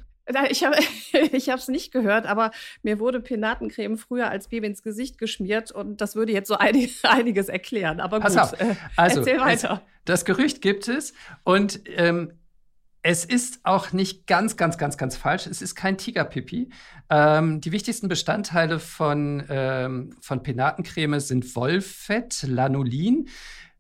[SPEAKER 2] Ich habe es nicht gehört, aber mir wurde Penatencreme früher als Baby ins Gesicht geschmiert und das würde jetzt so einig, einiges erklären. Aber gut, Pass auf. Äh, also, erzähl weiter.
[SPEAKER 1] Es, das Gerücht gibt es und ähm, es ist auch nicht ganz, ganz, ganz, ganz falsch. Es ist kein Tigerpipi. Ähm, die wichtigsten Bestandteile von, ähm, von Penatencreme sind Wollfett, Lanolin,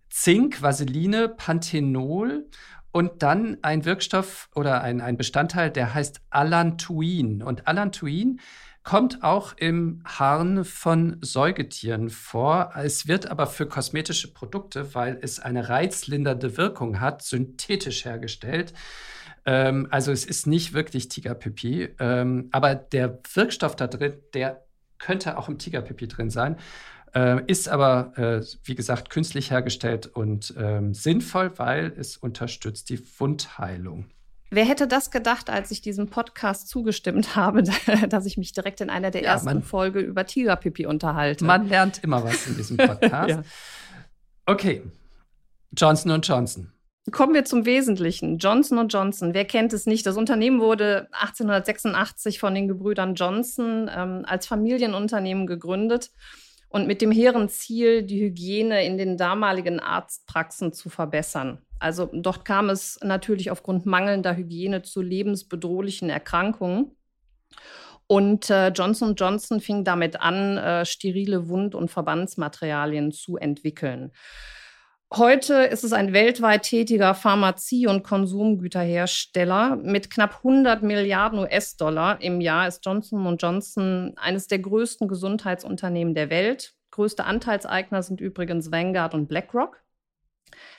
[SPEAKER 1] Zink, Vaseline, Panthenol und dann ein Wirkstoff oder ein, ein Bestandteil, der heißt Allantoin. Und Allantoin kommt auch im Harn von Säugetieren vor. Es wird aber für kosmetische Produkte, weil es eine reizlindernde Wirkung hat, synthetisch hergestellt. Ähm, also es ist nicht wirklich Tigerpipi, ähm, aber der Wirkstoff da drin, der könnte auch im Tigerpipi drin sein. Äh, ist aber, äh, wie gesagt, künstlich hergestellt und ähm, sinnvoll, weil es unterstützt die Wundheilung.
[SPEAKER 2] Wer hätte das gedacht, als ich diesem Podcast zugestimmt habe, dass ich mich direkt in einer der ja, ersten man, Folge über Tigerpipi unterhalte?
[SPEAKER 1] Man lernt immer was in diesem Podcast. ja. Okay, Johnson Johnson.
[SPEAKER 2] Kommen wir zum Wesentlichen. Johnson Johnson, wer kennt es nicht? Das Unternehmen wurde 1886 von den Gebrüdern Johnson ähm, als Familienunternehmen gegründet und mit dem hehren Ziel, die Hygiene in den damaligen Arztpraxen zu verbessern. Also dort kam es natürlich aufgrund mangelnder Hygiene zu lebensbedrohlichen Erkrankungen. Und äh, Johnson Johnson fing damit an, äh, sterile Wund- und Verbandsmaterialien zu entwickeln. Heute ist es ein weltweit tätiger Pharmazie- und Konsumgüterhersteller. Mit knapp 100 Milliarden US-Dollar im Jahr ist Johnson Johnson eines der größten Gesundheitsunternehmen der Welt. Größte Anteilseigner sind übrigens Vanguard und BlackRock.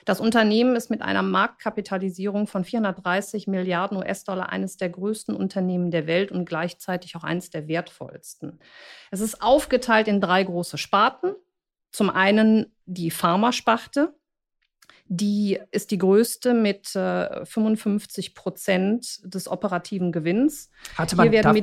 [SPEAKER 2] Das Unternehmen ist mit einer Marktkapitalisierung von 430 Milliarden US-Dollar eines der größten Unternehmen der Welt und gleichzeitig auch eines der wertvollsten. Es ist aufgeteilt in drei große Sparten. Zum einen die Pharmasparte, die ist die größte mit äh, 55 Prozent des operativen Gewinns.
[SPEAKER 1] Hatte man, darf,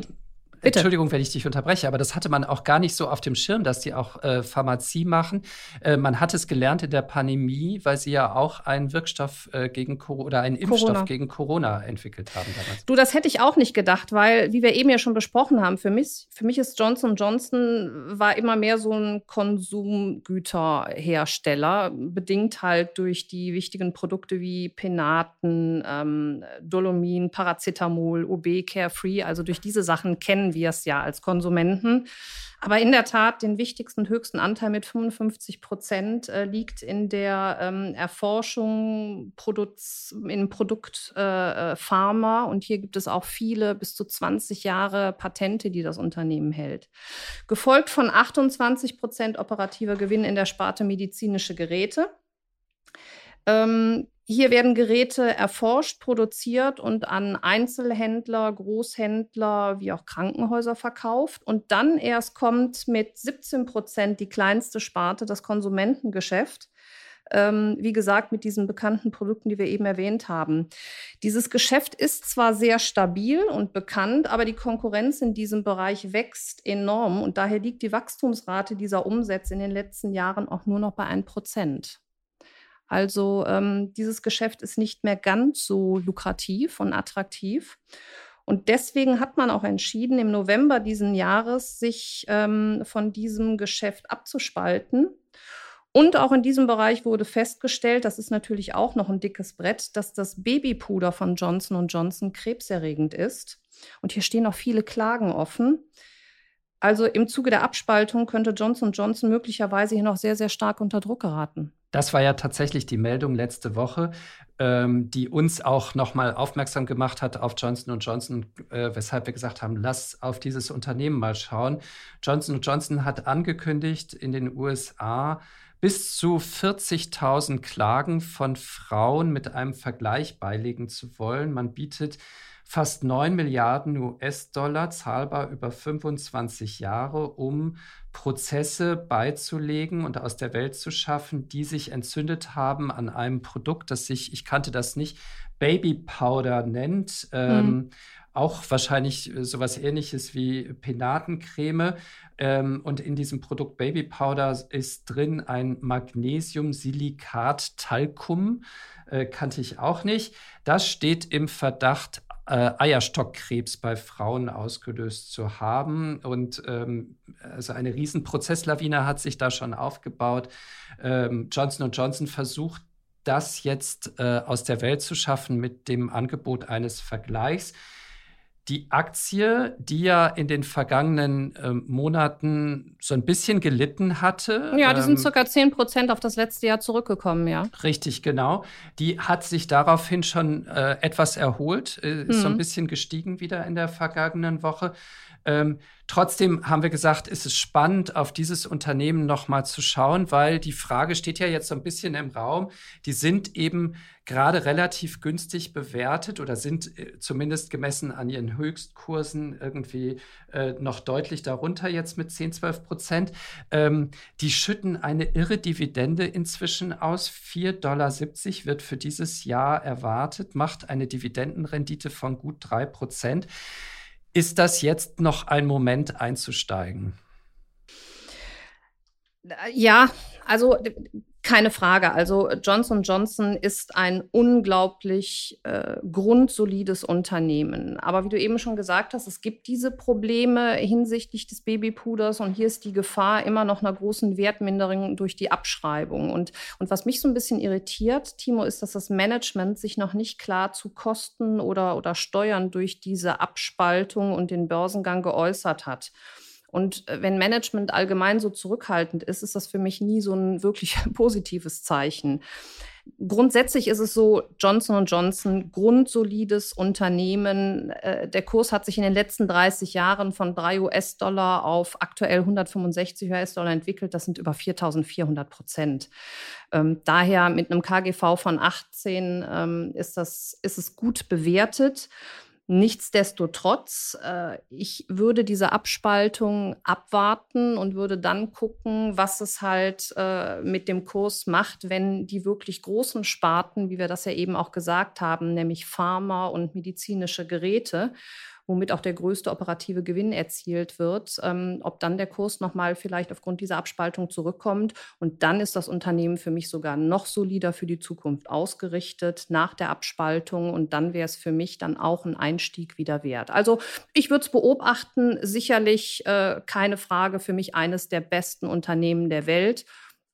[SPEAKER 1] Bitte. Entschuldigung, wenn ich dich unterbreche, aber das hatte man auch gar nicht so auf dem Schirm, dass die auch äh, Pharmazie machen. Äh, man hat es gelernt in der Pandemie, weil sie ja auch einen Wirkstoff äh, gegen Corona oder einen Impfstoff Corona. gegen Corona entwickelt haben damals.
[SPEAKER 2] Du, das hätte ich auch nicht gedacht, weil, wie wir eben ja schon besprochen haben, für mich, für mich ist Johnson Johnson war immer mehr so ein Konsumgüterhersteller, bedingt halt durch die wichtigen Produkte wie Penaten, ähm, Dolomin, Paracetamol, OB, Carefree, also durch diese Sachen kennen wir es ja als Konsumenten. Aber in der Tat, den wichtigsten höchsten Anteil mit 55 Prozent äh, liegt in der ähm, Erforschung Produz in Produkt äh, äh, Pharma. Und hier gibt es auch viele, bis zu 20 Jahre Patente, die das Unternehmen hält. Gefolgt von 28 Prozent operativer Gewinn in der Sparte medizinische Geräte. Ähm, hier werden Geräte erforscht, produziert und an Einzelhändler, Großhändler wie auch Krankenhäuser verkauft. Und dann erst kommt mit 17 Prozent die kleinste Sparte, das Konsumentengeschäft. Ähm, wie gesagt, mit diesen bekannten Produkten, die wir eben erwähnt haben. Dieses Geschäft ist zwar sehr stabil und bekannt, aber die Konkurrenz in diesem Bereich wächst enorm und daher liegt die Wachstumsrate dieser Umsätze in den letzten Jahren auch nur noch bei 1 Prozent. Also ähm, dieses Geschäft ist nicht mehr ganz so lukrativ und attraktiv. Und deswegen hat man auch entschieden, im November diesen Jahres sich ähm, von diesem Geschäft abzuspalten. Und auch in diesem Bereich wurde festgestellt, das ist natürlich auch noch ein dickes Brett, dass das Babypuder von Johnson Johnson krebserregend ist. Und hier stehen auch viele Klagen offen. Also im Zuge der Abspaltung könnte Johnson Johnson möglicherweise hier noch sehr, sehr stark unter Druck geraten.
[SPEAKER 1] Das war ja tatsächlich die Meldung letzte Woche, ähm, die uns auch nochmal aufmerksam gemacht hat auf Johnson Johnson, äh, weshalb wir gesagt haben, lass auf dieses Unternehmen mal schauen. Johnson Johnson hat angekündigt, in den USA bis zu 40.000 Klagen von Frauen mit einem Vergleich beilegen zu wollen. Man bietet fast 9 Milliarden US-Dollar, zahlbar über 25 Jahre, um Prozesse beizulegen und aus der Welt zu schaffen, die sich entzündet haben an einem Produkt, das sich, ich kannte das nicht, Baby Powder nennt. Ähm, mhm. Auch wahrscheinlich äh, sowas ähnliches wie Penatencreme. Ähm, und in diesem Produkt Baby Powder ist drin ein Magnesiumsilikat-Talkum. Äh, kannte ich auch nicht. Das steht im Verdacht, äh, Eierstockkrebs bei Frauen ausgelöst zu haben. Und ähm, also eine Riesenprozesslawine hat sich da schon aufgebaut. Ähm, Johnson Johnson versucht, das jetzt äh, aus der Welt zu schaffen mit dem Angebot eines Vergleichs die Aktie, die ja in den vergangenen äh, Monaten so ein bisschen gelitten hatte.
[SPEAKER 2] Ja, die ähm, sind circa 10 Prozent auf das letzte Jahr zurückgekommen, ja.
[SPEAKER 1] Richtig, genau. Die hat sich daraufhin schon äh, etwas erholt, äh, ist mhm. so ein mhm. bisschen gestiegen wieder in der vergangenen Woche. Ähm, trotzdem haben wir gesagt, ist es spannend, auf dieses Unternehmen nochmal zu schauen, weil die Frage steht ja jetzt so ein bisschen im Raum. Die sind eben gerade relativ günstig bewertet oder sind äh, zumindest gemessen an ihren Höchstkursen irgendwie äh, noch deutlich darunter jetzt mit 10, 12 Prozent. Ähm, die schütten eine irre Dividende inzwischen aus. 4,70 Dollar wird für dieses Jahr erwartet, macht eine Dividendenrendite von gut 3 Prozent. Ist das jetzt noch ein Moment einzusteigen?
[SPEAKER 2] Ja, also keine Frage. Also Johnson Johnson ist ein unglaublich äh, grundsolides Unternehmen. Aber wie du eben schon gesagt hast, es gibt diese Probleme hinsichtlich des Babypuders und hier ist die Gefahr immer noch einer großen Wertminderung durch die Abschreibung. Und, und was mich so ein bisschen irritiert, Timo, ist, dass das Management sich noch nicht klar zu Kosten oder, oder Steuern durch diese Abspaltung und den Börsengang geäußert hat. Und äh, wenn Management allgemein so zurückhaltend ist, ist das für mich nie so ein wirklich positives Zeichen. Grundsätzlich ist es so, Johnson Johnson, grundsolides Unternehmen. Äh, der Kurs hat sich in den letzten 30 Jahren von 3 US-Dollar auf aktuell 165 US-Dollar entwickelt. Das sind über 4400 Prozent. Ähm, daher mit einem KGV von 18 ähm, ist, das, ist es gut bewertet. Nichtsdestotrotz, äh, ich würde diese Abspaltung abwarten und würde dann gucken, was es halt äh, mit dem Kurs macht, wenn die wirklich großen Sparten, wie wir das ja eben auch gesagt haben, nämlich Pharma und medizinische Geräte, womit auch der größte operative Gewinn erzielt wird, ähm, ob dann der Kurs nochmal vielleicht aufgrund dieser Abspaltung zurückkommt. Und dann ist das Unternehmen für mich sogar noch solider für die Zukunft ausgerichtet nach der Abspaltung. Und dann wäre es für mich dann auch ein Einstieg wieder wert. Also ich würde es beobachten, sicherlich äh, keine Frage für mich eines der besten Unternehmen der Welt.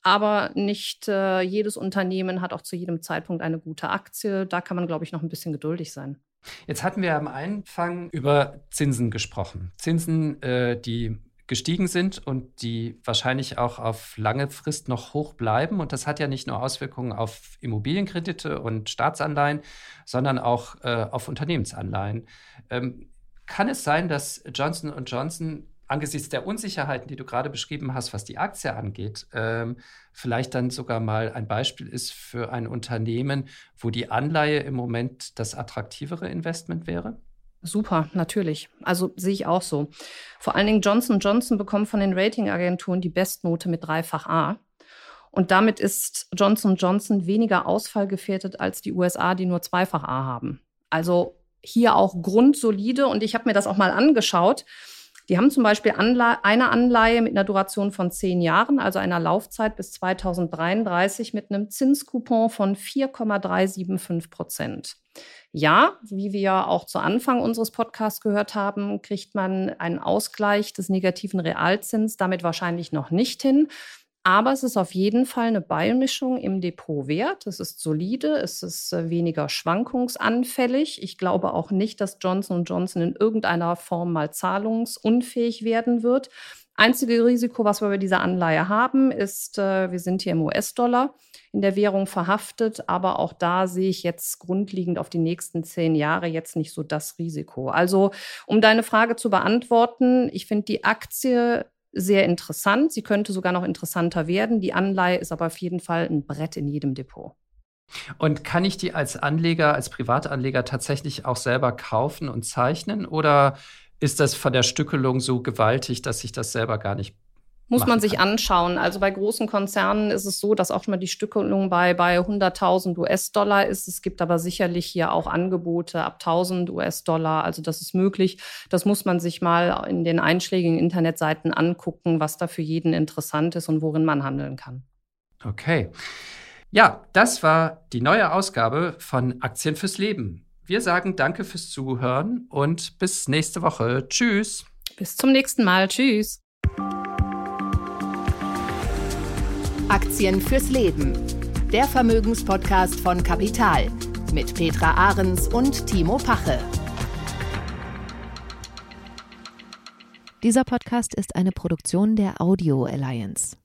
[SPEAKER 2] Aber nicht äh, jedes Unternehmen hat auch zu jedem Zeitpunkt eine gute Aktie. Da kann man, glaube ich, noch ein bisschen geduldig sein.
[SPEAKER 1] Jetzt hatten wir am Anfang über Zinsen gesprochen. Zinsen, äh, die gestiegen sind und die wahrscheinlich auch auf lange Frist noch hoch bleiben. Und das hat ja nicht nur Auswirkungen auf Immobilienkredite und Staatsanleihen, sondern auch äh, auf Unternehmensanleihen. Ähm, kann es sein, dass Johnson Johnson angesichts der Unsicherheiten, die du gerade beschrieben hast, was die Aktie angeht, ähm, vielleicht dann sogar mal ein Beispiel ist für ein Unternehmen, wo die Anleihe im Moment das attraktivere Investment wäre?
[SPEAKER 2] Super, natürlich. Also sehe ich auch so. Vor allen Dingen Johnson Johnson bekommt von den Ratingagenturen die Bestnote mit dreifach A. Und damit ist Johnson Johnson weniger ausfallgefährdet als die USA, die nur zweifach A haben. Also hier auch grundsolide. Und ich habe mir das auch mal angeschaut. Die haben zum Beispiel Anle eine Anleihe mit einer Duration von zehn Jahren, also einer Laufzeit bis 2033 mit einem Zinscoupon von 4,375 Prozent. Ja, wie wir auch zu Anfang unseres Podcasts gehört haben, kriegt man einen Ausgleich des negativen Realzins damit wahrscheinlich noch nicht hin. Aber es ist auf jeden Fall eine Beimischung im Depot wert. Es ist solide, es ist äh, weniger schwankungsanfällig. Ich glaube auch nicht, dass Johnson Johnson in irgendeiner Form mal zahlungsunfähig werden wird. Einzige Risiko, was wir bei dieser Anleihe haben, ist, äh, wir sind hier im US-Dollar in der Währung verhaftet, aber auch da sehe ich jetzt grundlegend auf die nächsten zehn Jahre jetzt nicht so das Risiko. Also, um deine Frage zu beantworten, ich finde die Aktie sehr interessant. Sie könnte sogar noch interessanter werden. Die Anleihe ist aber auf jeden Fall ein Brett in jedem Depot.
[SPEAKER 1] Und kann ich die als Anleger, als Privatanleger tatsächlich auch selber kaufen und zeichnen? Oder ist das von der Stückelung so gewaltig, dass ich das selber gar nicht
[SPEAKER 2] muss man sich anschauen. Also bei großen Konzernen ist es so, dass auch schon mal die Stückelung bei, bei 100.000 US-Dollar ist. Es gibt aber sicherlich hier auch Angebote ab 1.000 US-Dollar. Also das ist möglich. Das muss man sich mal in den einschlägigen Internetseiten angucken, was da für jeden interessant ist und worin man handeln kann.
[SPEAKER 1] Okay. Ja, das war die neue Ausgabe von Aktien fürs Leben. Wir sagen danke fürs Zuhören und bis nächste Woche. Tschüss.
[SPEAKER 2] Bis zum nächsten Mal. Tschüss.
[SPEAKER 3] Aktien fürs Leben. Der Vermögenspodcast von Kapital mit Petra Ahrens und Timo Pache.
[SPEAKER 4] Dieser Podcast ist eine Produktion der Audio Alliance.